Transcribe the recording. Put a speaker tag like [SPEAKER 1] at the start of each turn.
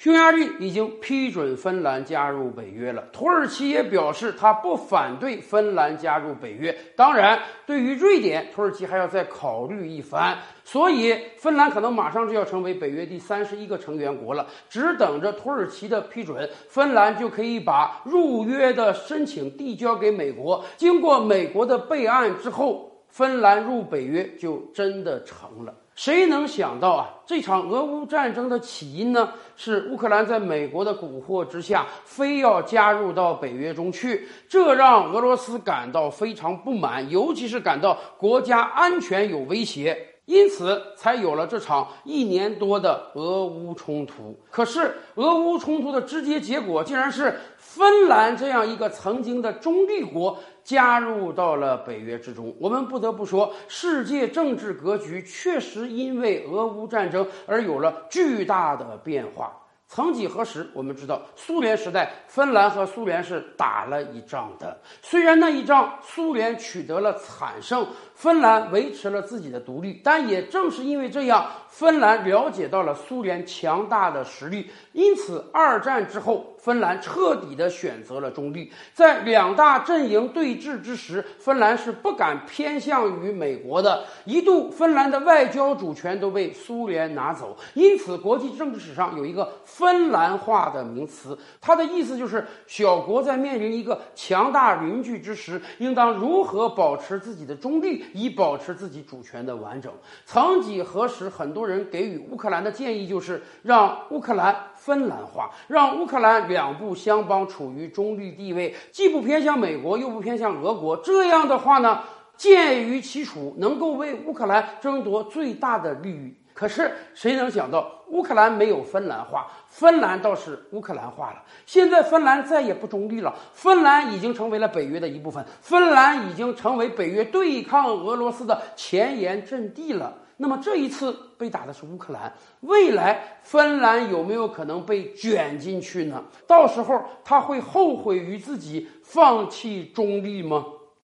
[SPEAKER 1] 匈牙利已经批准芬兰加入北约了，土耳其也表示他不反对芬兰加入北约。当然，对于瑞典，土耳其还要再考虑一番。所以，芬兰可能马上就要成为北约第三十一个成员国了，只等着土耳其的批准，芬兰就可以把入约的申请递交给美国。经过美国的备案之后，芬兰入北约就真的成了。谁能想到啊？这场俄乌战争的起因呢，是乌克兰在美国的蛊惑之下，非要加入到北约中去，这让俄罗斯感到非常不满，尤其是感到国家安全有威胁。因此，才有了这场一年多的俄乌冲突。可是，俄乌冲突的直接结果，竟然是芬兰这样一个曾经的中立国加入到了北约之中。我们不得不说，世界政治格局确实因为俄乌战争而有了巨大的变化。曾几何时，我们知道，苏联时代，芬兰和苏联是打了一仗的。虽然那一仗苏联取得了惨胜，芬兰维持了自己的独立，但也正是因为这样，芬兰了解到了苏联强大的实力。因此，二战之后，芬兰彻底的选择了中立。在两大阵营对峙之时，芬兰是不敢偏向于美国的。一度，芬兰的外交主权都被苏联拿走。因此，国际政治史上有一个。芬兰化的名词，它的意思就是小国在面临一个强大邻居之时，应当如何保持自己的中立，以保持自己主权的完整。曾几何时，很多人给予乌克兰的建议就是让乌克兰芬兰化，让乌克兰两不相邦处于中立地位，既不偏向美国，又不偏向俄国。这样的话呢，鉴于其处，能够为乌克兰争夺最大的利益。可是谁能想到，乌克兰没有芬兰化，芬兰倒是乌克兰化了。现在芬兰再也不中立了，芬兰已经成为了北约的一部分，芬兰已经成为北约对抗俄罗斯的前沿阵地了。那么这一次被打的是乌克兰，未来芬兰有没有可能被卷进去呢？到时候他会后悔于自己放弃中立吗？